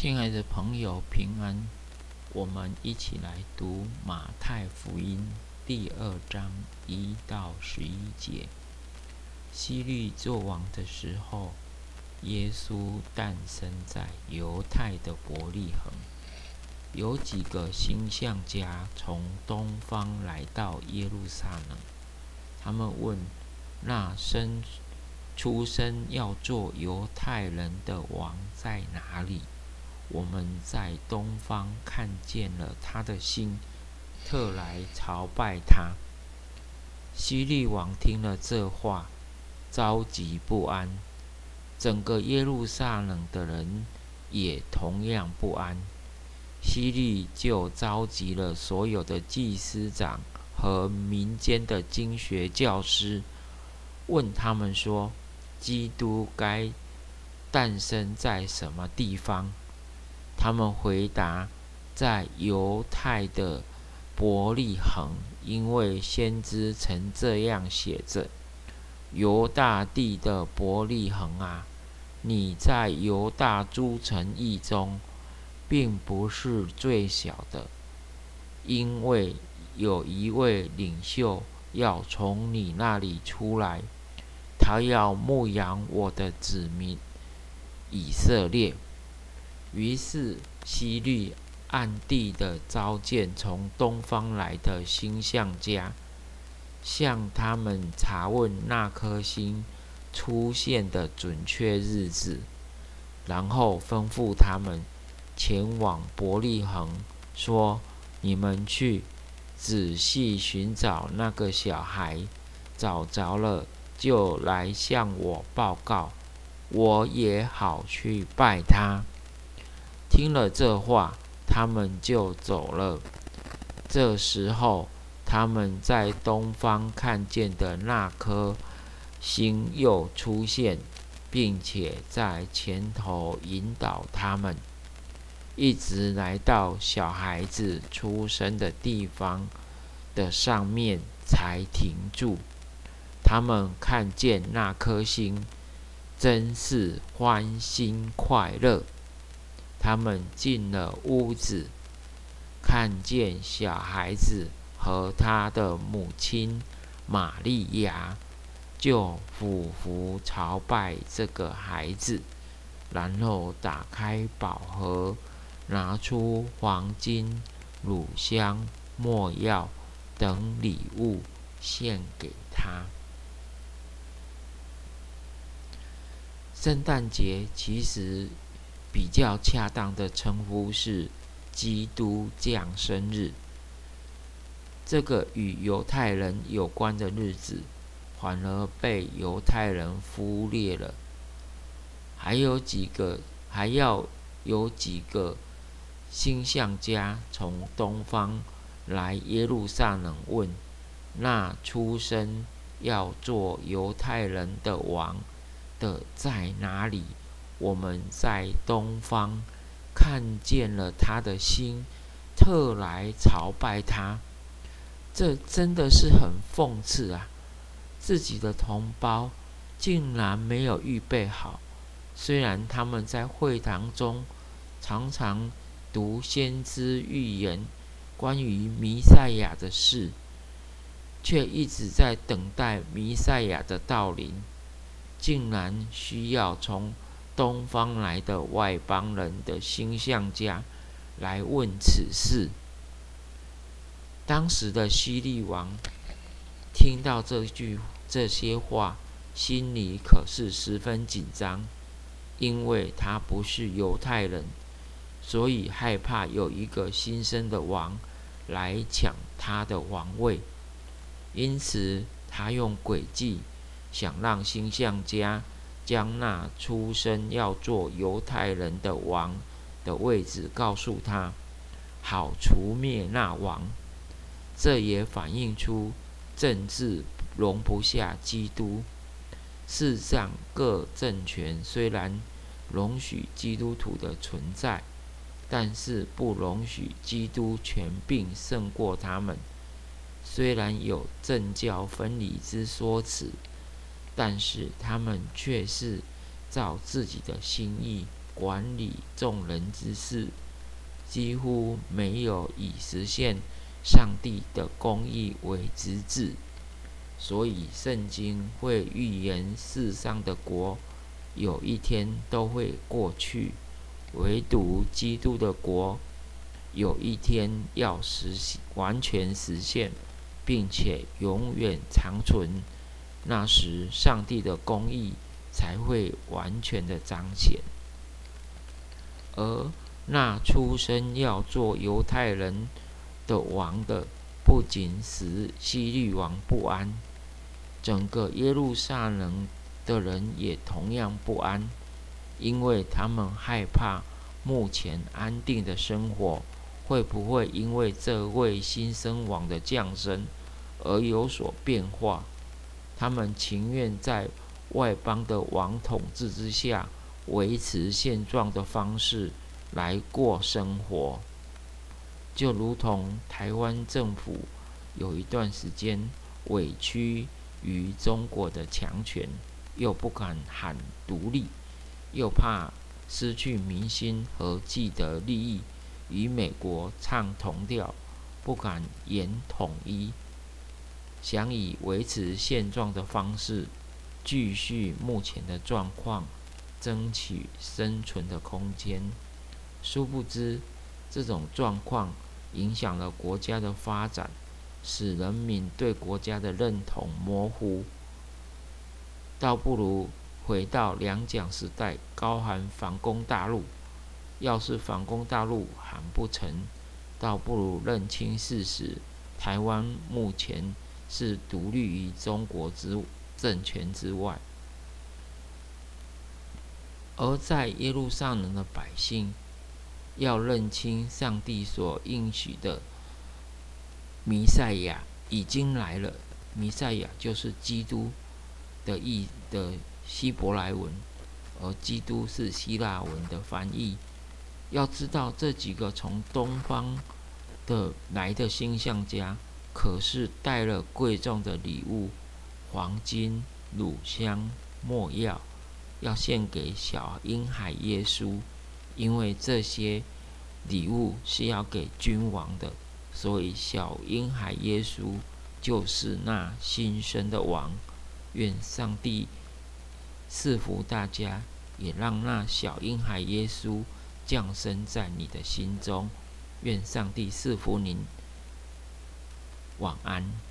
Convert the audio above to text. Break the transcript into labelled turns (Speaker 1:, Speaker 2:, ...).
Speaker 1: 亲爱的朋友，平安！我们一起来读马太福音第二章一到十一节。希律作王的时候，耶稣诞生在犹太的伯利恒。有几个星象家从东方来到耶路撒冷，他们问：那生出生要做犹太人的王在哪里？我们在东方看见了他的心，特来朝拜他。希利王听了这话，着急不安，整个耶路撒冷的人也同样不安。希利就召集了所有的祭司长和民间的经学教师，问他们说：“基督该诞生在什么地方？”他们回答：“在犹太的伯利恒，因为先知曾这样写着：‘犹大地的伯利恒啊，你在犹大诸城邑中，并不是最小的，因为有一位领袖要从你那里出来，他要牧养我的子民以色列。’”于是，希律暗地的召见从东方来的星象家，向他们查问那颗星出现的准确日子，然后吩咐他们前往伯利恒，说：“你们去仔细寻找那个小孩，找着了就来向我报告，我也好去拜他。”听了这话，他们就走了。这时候，他们在东方看见的那颗星又出现，并且在前头引导他们，一直来到小孩子出生的地方的上面才停住。他们看见那颗星，真是欢欣快乐。他们进了屋子，看见小孩子和他的母亲玛利亚，就俯伏朝拜这个孩子，然后打开宝盒，拿出黄金、乳香、没药等礼物献给他。圣诞节其实。比较恰当的称呼是基督降生日。这个与犹太人有关的日子，反而被犹太人忽略了。还有几个，还要有几个星象家从东方来耶路撒冷问：那出生要做犹太人的王的在哪里？我们在东方看见了他的心，特来朝拜他。这真的是很讽刺啊！自己的同胞竟然没有预备好。虽然他们在会堂中常常读先知预言关于弥赛亚的事，却一直在等待弥赛亚的到临，竟然需要从。东方来的外邦人的星象家来问此事。当时的西利王听到这句这些话，心里可是十分紧张，因为他不是犹太人，所以害怕有一个新生的王来抢他的王位，因此他用诡计想让星象家。将那出生要做犹太人的王的位置告诉他，好除灭那王。这也反映出政治容不下基督。世上各政权虽然容许基督徒的存在，但是不容许基督权柄胜过他们。虽然有政教分离之说辞。但是他们却是照自己的心意管理众人之事，几乎没有以实现上帝的公义为职志。所以，圣经会预言世上的国有一天都会过去，唯独基督的国有一天要实现，完全实现，并且永远长存。那时，上帝的公义才会完全的彰显。而那出生要做犹太人的王的，不仅使希律王不安。整个耶路撒冷的人也同样不安，因为他们害怕目前安定的生活会不会因为这位新生王的降生而有所变化。他们情愿在外邦的王统治之下维持现状的方式来过生活，就如同台湾政府有一段时间委屈。于中国的强权，又不敢喊独立，又怕失去民心和既得利益，与美国唱同调，不敢言统一，想以维持现状的方式，继续目前的状况，争取生存的空间。殊不知，这种状况影响了国家的发展。使人民对国家的认同模糊，倒不如回到两蒋时代，高喊反攻大陆。要是反攻大陆喊不成，倒不如认清事实：台湾目前是独立于中国之政权之外。而在耶路撒冷的百姓，要认清上帝所应许的。弥赛亚已经来了。弥赛亚就是基督的意的希伯来文，而基督是希腊文的翻译。要知道，这几个从东方的来的星象家，可是带了贵重的礼物：黄金、乳香、没药，要献给小婴孩耶稣。因为这些礼物是要给君王的。所以，小婴孩耶稣就是那新生的王。愿上帝赐福大家，也让那小婴孩耶稣降生在你的心中。愿上帝赐福您。晚安。